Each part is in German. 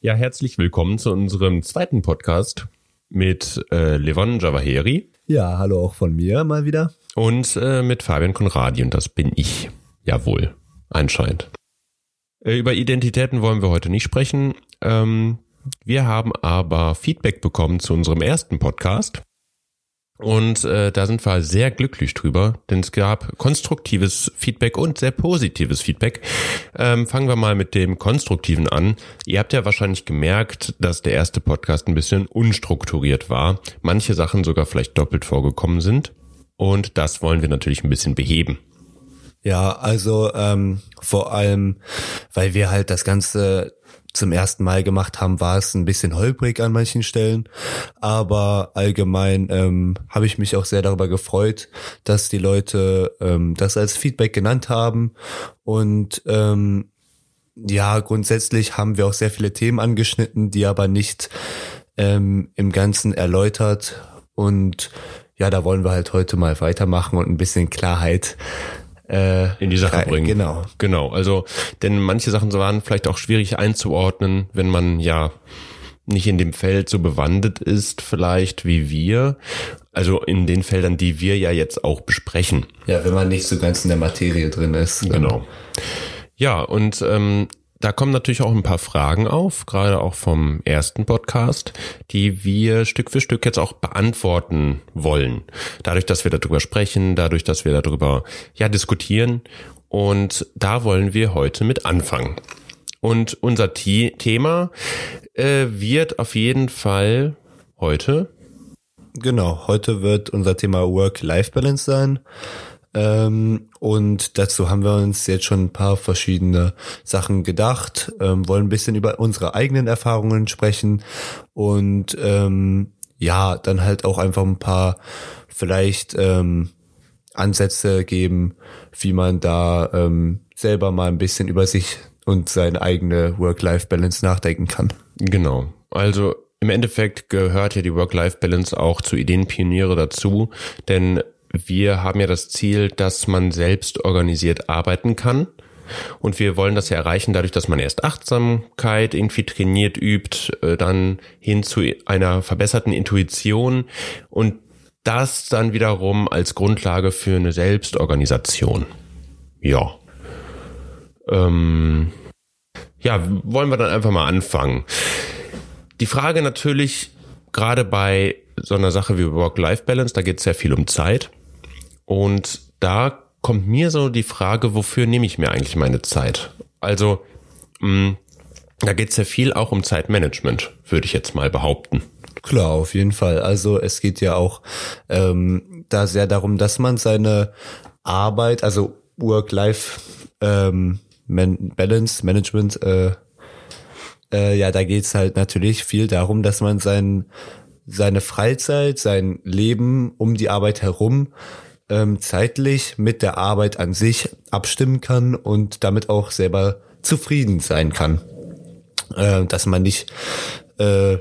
Ja, herzlich willkommen zu unserem zweiten Podcast mit äh, Levon Javaheri. Ja, hallo auch von mir mal wieder. Und äh, mit Fabian Konradi und das bin ich. Jawohl, anscheinend. Äh, über Identitäten wollen wir heute nicht sprechen. Ähm, wir haben aber Feedback bekommen zu unserem ersten Podcast. Und äh, da sind wir sehr glücklich drüber, denn es gab konstruktives Feedback und sehr positives Feedback. Ähm, fangen wir mal mit dem konstruktiven an. Ihr habt ja wahrscheinlich gemerkt, dass der erste Podcast ein bisschen unstrukturiert war, manche Sachen sogar vielleicht doppelt vorgekommen sind. Und das wollen wir natürlich ein bisschen beheben. Ja, also ähm, vor allem, weil wir halt das Ganze zum ersten Mal gemacht haben, war es ein bisschen holprig an manchen Stellen. Aber allgemein ähm, habe ich mich auch sehr darüber gefreut, dass die Leute ähm, das als Feedback genannt haben. Und ähm, ja, grundsätzlich haben wir auch sehr viele Themen angeschnitten, die aber nicht ähm, im Ganzen erläutert. Und ja, da wollen wir halt heute mal weitermachen und ein bisschen Klarheit äh, in die Sache bringen. Genau. Genau. Also, denn manche Sachen waren vielleicht auch schwierig einzuordnen, wenn man ja nicht in dem Feld so bewandert ist, vielleicht wie wir. Also in den Feldern, die wir ja jetzt auch besprechen. Ja, wenn man nicht so ganz in der Materie drin ist. Genau. Ja, und ähm, da kommen natürlich auch ein paar Fragen auf, gerade auch vom ersten Podcast, die wir Stück für Stück jetzt auch beantworten wollen. Dadurch, dass wir darüber sprechen, dadurch, dass wir darüber ja diskutieren. Und da wollen wir heute mit anfangen. Und unser Thema äh, wird auf jeden Fall heute. Genau, heute wird unser Thema Work-Life-Balance sein. Ähm, und dazu haben wir uns jetzt schon ein paar verschiedene Sachen gedacht, ähm, wollen ein bisschen über unsere eigenen Erfahrungen sprechen und ähm, ja, dann halt auch einfach ein paar vielleicht ähm, Ansätze geben, wie man da ähm, selber mal ein bisschen über sich und seine eigene Work-Life-Balance nachdenken kann. Genau. Also im Endeffekt gehört ja die Work-Life-Balance auch zu Ideenpioniere dazu, denn wir haben ja das Ziel, dass man selbst organisiert arbeiten kann. Und wir wollen das ja erreichen dadurch, dass man erst Achtsamkeit irgendwie trainiert übt, äh, dann hin zu einer verbesserten Intuition und das dann wiederum als Grundlage für eine Selbstorganisation. Ja. Ähm, ja, wollen wir dann einfach mal anfangen. Die Frage natürlich, gerade bei so einer Sache wie Work-Life-Balance, da geht es sehr viel um Zeit. Und da kommt mir so die Frage, wofür nehme ich mir eigentlich meine Zeit? Also, mh, mm, da geht es ja viel auch um Zeitmanagement, würde ich jetzt mal behaupten. Klar, auf jeden Fall. Also es geht ja auch ähm, da sehr darum, dass man seine Arbeit, also Work-Life ähm, Man Balance, Management, äh, äh, ja, da geht's halt natürlich viel darum, dass man sein, seine Freizeit, sein Leben um die Arbeit herum ähm, zeitlich mit der Arbeit an sich abstimmen kann und damit auch selber zufrieden sein kann. Äh, dass man nicht äh,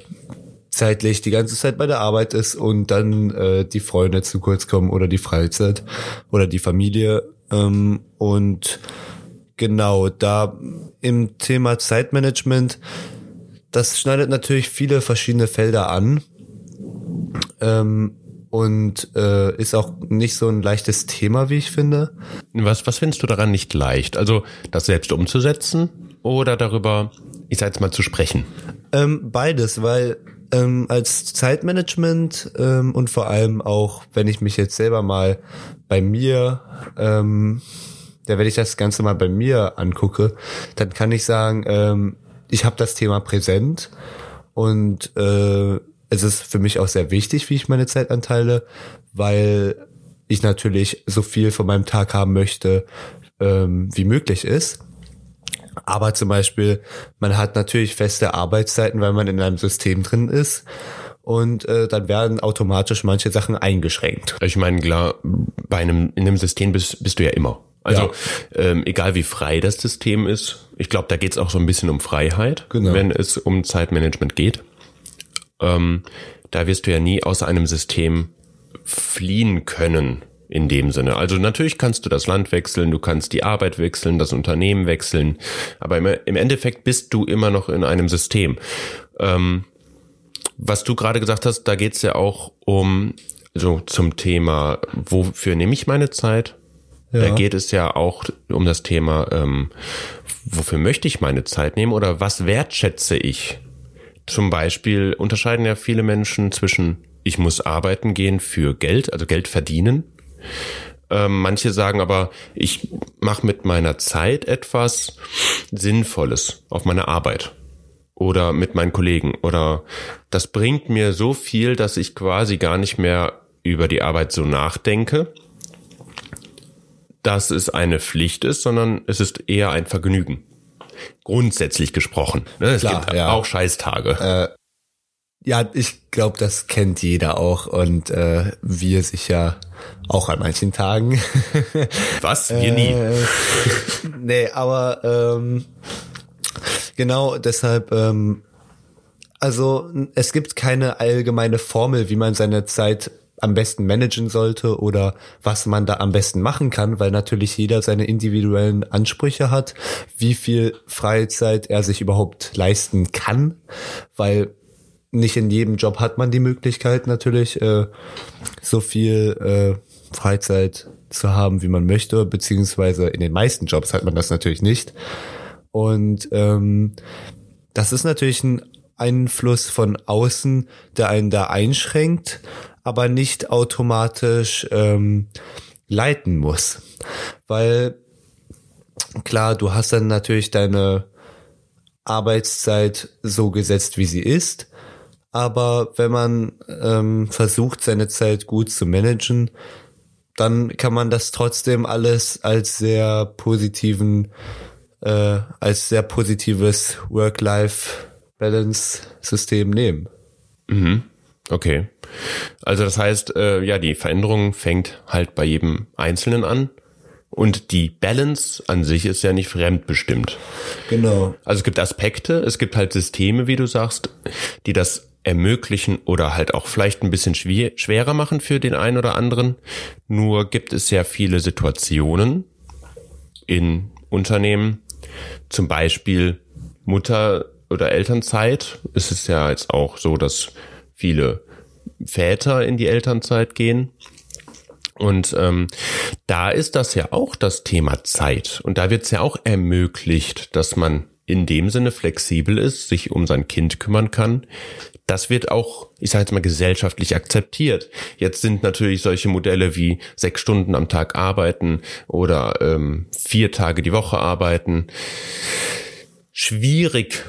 zeitlich die ganze Zeit bei der Arbeit ist und dann äh, die Freunde zu kurz kommen oder die Freizeit oder die Familie. Ähm, und genau, da im Thema Zeitmanagement, das schneidet natürlich viele verschiedene Felder an. Ähm, und äh, ist auch nicht so ein leichtes Thema, wie ich finde. Was, was findest du daran nicht leicht? Also das selbst umzusetzen oder darüber, ich sag jetzt mal, zu sprechen? Ähm, beides, weil ähm, als Zeitmanagement ähm, und vor allem auch, wenn ich mich jetzt selber mal bei mir, ähm, ja, wenn ich das Ganze mal bei mir angucke, dann kann ich sagen, ähm, ich habe das Thema präsent und äh, es ist für mich auch sehr wichtig, wie ich meine Zeit anteile, weil ich natürlich so viel von meinem Tag haben möchte, ähm, wie möglich ist. Aber zum Beispiel, man hat natürlich feste Arbeitszeiten, weil man in einem System drin ist. Und äh, dann werden automatisch manche Sachen eingeschränkt. Ich meine, klar, bei einem, in einem System bist, bist du ja immer. Also ja. ähm, egal wie frei das System ist, ich glaube, da geht es auch so ein bisschen um Freiheit, genau. wenn es um Zeitmanagement geht ähm, da wirst du ja nie aus einem System fliehen können. in dem Sinne. Also natürlich kannst du das Land wechseln, du kannst die Arbeit wechseln, das Unternehmen wechseln, aber im, Endeffekt bist du immer noch in einem System. Ähm, was du gerade gesagt hast, da geht's ja auch um so zum Thema, wofür nehme ich meine Zeit? Ja. Da geht es ja auch um das Thema, ähm, wofür möchte ich meine Zeit nehmen oder was wertschätze ich? Zum Beispiel unterscheiden ja viele Menschen zwischen ich muss arbeiten gehen für Geld, also Geld verdienen. Ähm, manche sagen aber, ich mache mit meiner Zeit etwas Sinnvolles auf meine Arbeit oder mit meinen Kollegen oder das bringt mir so viel, dass ich quasi gar nicht mehr über die Arbeit so nachdenke, dass es eine Pflicht ist, sondern es ist eher ein Vergnügen. Grundsätzlich gesprochen. Ne? Es Klar, gibt ja. auch Scheißtage. Äh, ja, ich glaube, das kennt jeder auch und äh, wir sicher auch an manchen Tagen. Was? Wir nie. Äh, nee, aber ähm, genau deshalb, ähm, also es gibt keine allgemeine Formel, wie man seine Zeit am besten managen sollte oder was man da am besten machen kann, weil natürlich jeder seine individuellen Ansprüche hat, wie viel Freizeit er sich überhaupt leisten kann, weil nicht in jedem Job hat man die Möglichkeit natürlich äh, so viel äh, Freizeit zu haben, wie man möchte, beziehungsweise in den meisten Jobs hat man das natürlich nicht. Und ähm, das ist natürlich ein Einfluss von außen, der einen da einschränkt, aber nicht automatisch ähm, leiten muss. Weil klar, du hast dann natürlich deine Arbeitszeit so gesetzt, wie sie ist. Aber wenn man ähm, versucht, seine Zeit gut zu managen, dann kann man das trotzdem alles als sehr positiven äh, als sehr positives Work-Life-Balance-System nehmen. Mhm. Okay. Also das heißt, äh, ja, die Veränderung fängt halt bei jedem Einzelnen an. Und die Balance an sich ist ja nicht fremdbestimmt. Genau. Also es gibt Aspekte, es gibt halt Systeme, wie du sagst, die das ermöglichen oder halt auch vielleicht ein bisschen schwer, schwerer machen für den einen oder anderen. Nur gibt es sehr viele Situationen in Unternehmen, zum Beispiel Mutter- oder Elternzeit. Es ist ja jetzt auch so, dass viele Väter in die Elternzeit gehen. Und ähm, da ist das ja auch das Thema Zeit. Und da wird es ja auch ermöglicht, dass man in dem Sinne flexibel ist, sich um sein Kind kümmern kann. Das wird auch, ich sage jetzt mal, gesellschaftlich akzeptiert. Jetzt sind natürlich solche Modelle wie sechs Stunden am Tag arbeiten oder ähm, vier Tage die Woche arbeiten schwierig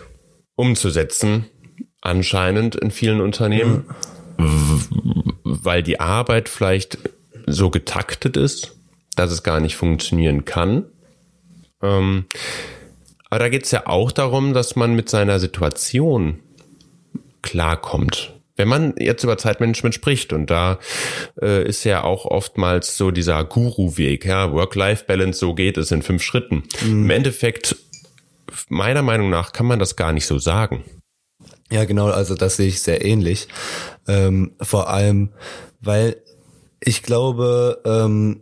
umzusetzen, anscheinend in vielen Unternehmen, weil die Arbeit vielleicht so getaktet ist, dass es gar nicht funktionieren kann. Ähm, aber da geht es ja auch darum, dass man mit seiner Situation klarkommt. Wenn man jetzt über Zeitmanagement spricht und da äh, ist ja auch oftmals so dieser Guru-Weg, ja, Work-Life-Balance, so geht es in fünf Schritten. Mhm. Im Endeffekt, meiner Meinung nach, kann man das gar nicht so sagen. Ja, genau, also das sehe ich sehr ähnlich. Ähm, vor allem, weil ich glaube, ähm,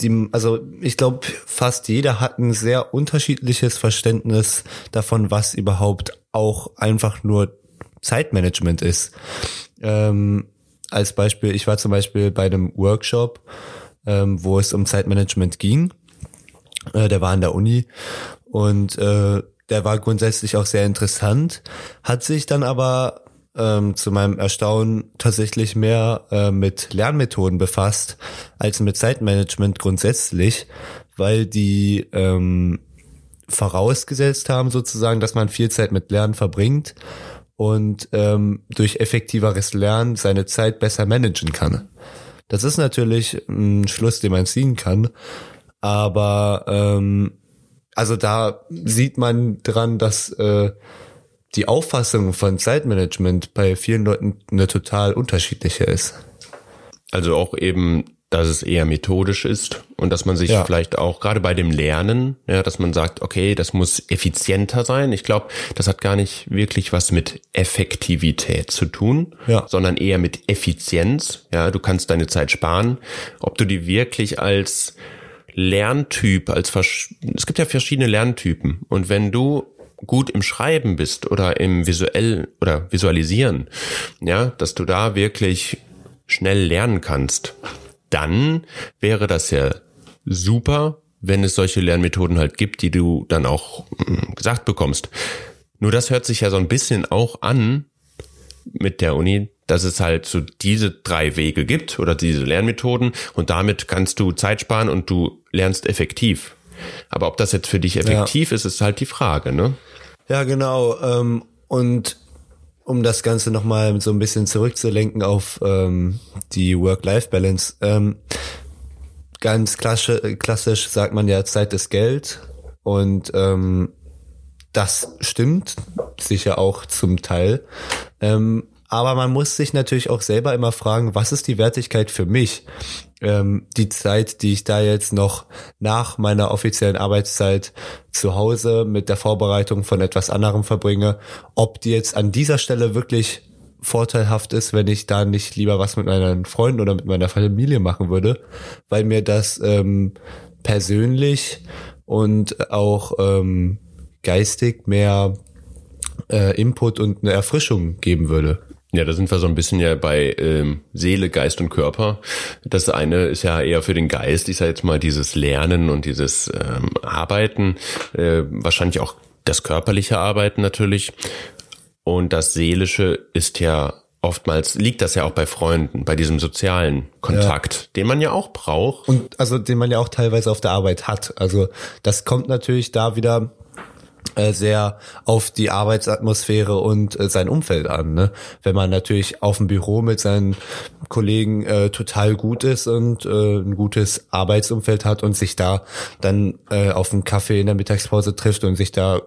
die, also ich glaube, fast jeder hat ein sehr unterschiedliches Verständnis davon, was überhaupt auch einfach nur Zeitmanagement ist. Ähm, als Beispiel, ich war zum Beispiel bei einem Workshop, ähm, wo es um Zeitmanagement ging. Äh, der war an der Uni und äh, der war grundsätzlich auch sehr interessant, hat sich dann aber ähm, zu meinem Erstaunen tatsächlich mehr äh, mit Lernmethoden befasst als mit Zeitmanagement grundsätzlich, weil die ähm, vorausgesetzt haben sozusagen, dass man viel Zeit mit Lernen verbringt und ähm, durch effektiveres Lernen seine Zeit besser managen kann. Das ist natürlich ein Schluss, den man ziehen kann, aber ähm, also da sieht man dran, dass äh, die Auffassung von Zeitmanagement bei vielen Leuten eine total unterschiedliche ist. Also auch eben dass es eher methodisch ist und dass man sich Ja. vielleicht auch gerade bei dem Lernen, ja, dass man sagt, okay, das muss effizienter sein. Ich glaube, das hat gar nicht wirklich was mit Effektivität zu tun, Ja. sondern eher mit Effizienz. Ja, du kannst deine Zeit sparen. Ob du die wirklich als Lerntyp, als es gibt ja verschiedene Lerntypen und wenn du gut im Schreiben bist oder im visuell oder visualisieren, ja, dass du da wirklich schnell lernen kannst, dann wäre das ja super, wenn es solche Lernmethoden halt gibt, die du dann auch mm, gesagt bekommst. Nur das hört sich ja so ein bisschen auch an mit der Uni, dass es halt so diese drei Wege gibt oder diese Lernmethoden und damit kannst du Zeit sparen und du lernst effektiv. Aber ob das jetzt für dich effektiv ist, ist halt die Frage, ne? Ja, genau. Ähm, und um das Ganze nochmal so ein bisschen zurückzulenken auf ähm, die Work-Life-Balance. Ähm, ganz klassisch, klassisch sagt man ja, Zeit ist Geld. Und ähm, das stimmt sicher auch zum Teil. Ähm, aber man muss sich natürlich auch selber immer fragen, was ist die Wertigkeit für mich? Ähm, die Zeit, die ich da jetzt noch nach meiner offiziellen Arbeitszeit zu Hause mit der Vorbereitung von etwas anderem verbringe, ob die jetzt an dieser Stelle wirklich vorteilhaft ist, wenn ich da nicht lieber was mit meinen Freunden oder mit meiner Familie machen würde, weil mir das ähm, persönlich und auch ähm, geistig mehr äh, Input und eine Erfrischung geben würde. Ja, da sind wir so ein bisschen ja bei ähm, Seele, Geist und Körper. Das eine ist ja eher für den Geist, ich sage jetzt mal dieses Lernen und dieses ähm, Arbeiten, äh, wahrscheinlich auch das körperliche Arbeiten natürlich. Und das Seelische ist ja oftmals, liegt das ja auch bei Freunden, bei diesem sozialen Kontakt, den man ja auch braucht. Und also den man ja auch teilweise auf der Arbeit hat. Also das kommt natürlich da wieder sehr auf die Arbeitsatmosphäre und äh, sein Umfeld an. Ne? Wenn man natürlich auf dem Büro mit seinen Kollegen äh, total gut ist und äh, ein gutes Arbeitsumfeld hat und sich da dann äh, auf einen Kaffee in der Mittagspause trifft und sich da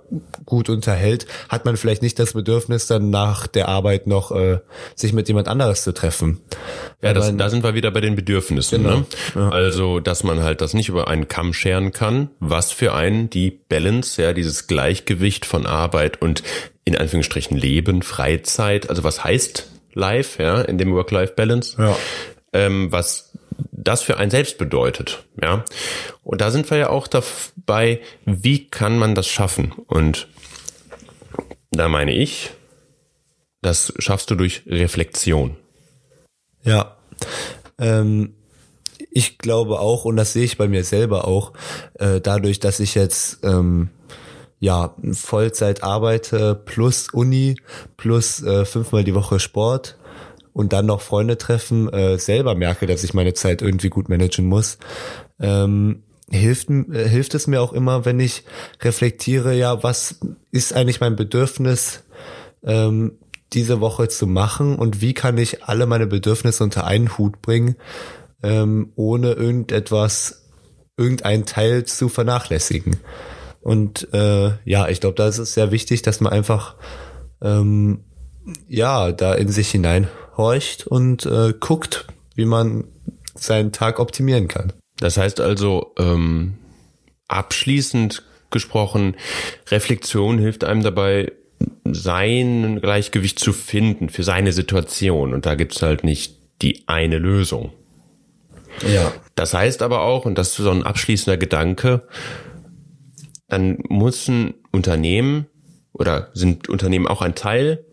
gut unterhält, hat man vielleicht nicht das Bedürfnis, dann nach der Arbeit noch äh, sich mit jemand anderes zu treffen. Ja, das, man- da sind wir wieder bei den Bedürfnissen. Genau. Ne? Also, dass man halt das nicht über einen Kamm scheren kann, was für einen die Balance, ja, dieses Gleichgewicht von Arbeit und in Anführungsstrichen Leben, Freizeit, also was heißt Life, ja, in dem Work-Life-Balance, Ja. ähm, was das für einen selbst bedeutet, ja. Und da sind wir ja auch dabei, wie kann man das schaffen? Und da meine ich, das schaffst du durch Reflexion. Ja. Ähm, ich glaube auch, und das sehe ich bei mir selber auch, äh, dadurch, dass ich jetzt ähm, ja Vollzeit arbeite plus Uni plus äh, fünfmal die Woche Sport und dann noch Freunde treffen, äh, selber merke, dass ich meine Zeit irgendwie gut managen muss. Ähm, hilft, äh, hilft es mir auch immer, wenn ich reflektiere, ja, was ist eigentlich mein Bedürfnis, ähm, diese Woche zu machen und wie kann ich alle meine Bedürfnisse unter einen Hut bringen, ähm, ohne irgendetwas, irgendeinen Teil zu vernachlässigen. Und äh, ja, ich glaube, da ist es sehr wichtig, dass man einfach ähm, ja da in sich hineinhorcht und äh, guckt, wie man seinen Tag optimieren kann. Das heißt also, ähm, abschließend gesprochen, Reflexion hilft einem dabei, sein Gleichgewicht zu finden für seine Situation. Und da gibt's halt nicht die eine Lösung. Ja. Das heißt aber auch, und das ist so ein abschließender Gedanke, dann muss ein Unternehmen oder sind Unternehmen auch ein Teil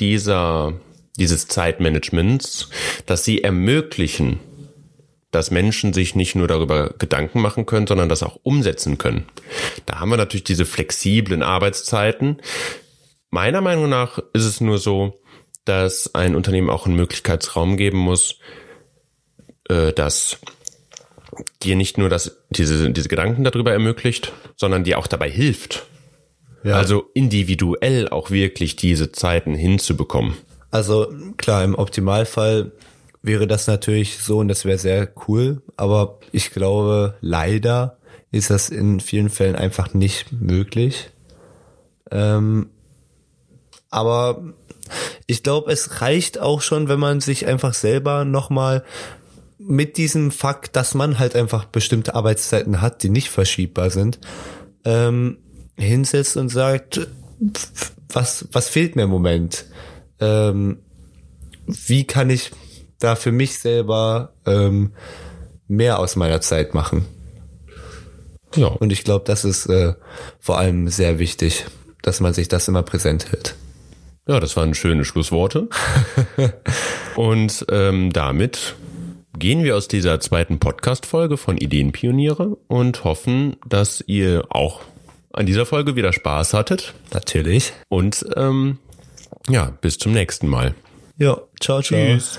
dieser, dieses Zeitmanagements, dass sie ermöglichen, dass Menschen sich nicht nur darüber Gedanken machen können, sondern das auch umsetzen können. Da haben wir natürlich diese flexiblen Arbeitszeiten. Meiner Meinung nach ist es nur so, dass ein Unternehmen auch einen Möglichkeitsraum geben muss, äh, dass dir nicht nur das, diese, diese Gedanken darüber ermöglicht, sondern dir auch dabei hilft. Ja. Also individuell auch wirklich diese Zeiten hinzubekommen. Also klar, im Optimalfall wäre das natürlich so und das wäre sehr cool, aber ich glaube, leider ist das in vielen Fällen einfach nicht möglich. Ähm, aber ich glaube, es reicht auch schon, wenn man sich einfach selber nochmal mit diesem Fakt, dass man halt einfach bestimmte Arbeitszeiten hat, die nicht verschiebbar sind, ähm, hinsetzt und sagt, was, was fehlt mir im Moment? Ähm, wie kann ich da für mich selber ähm, mehr aus meiner Zeit machen? Ja. Und ich glaube, das ist äh, vor allem sehr wichtig, dass man sich das immer präsent hält. Ja, das waren schöne Schlussworte. und ähm, damit gehen wir aus dieser zweiten Podcast-Folge von Ideenpioniere und hoffen, dass ihr auch an dieser Folge wieder Spaß hattet. Natürlich. Und ähm, ja, bis zum nächsten Mal. Ja, ciao, ciao. Tschüss.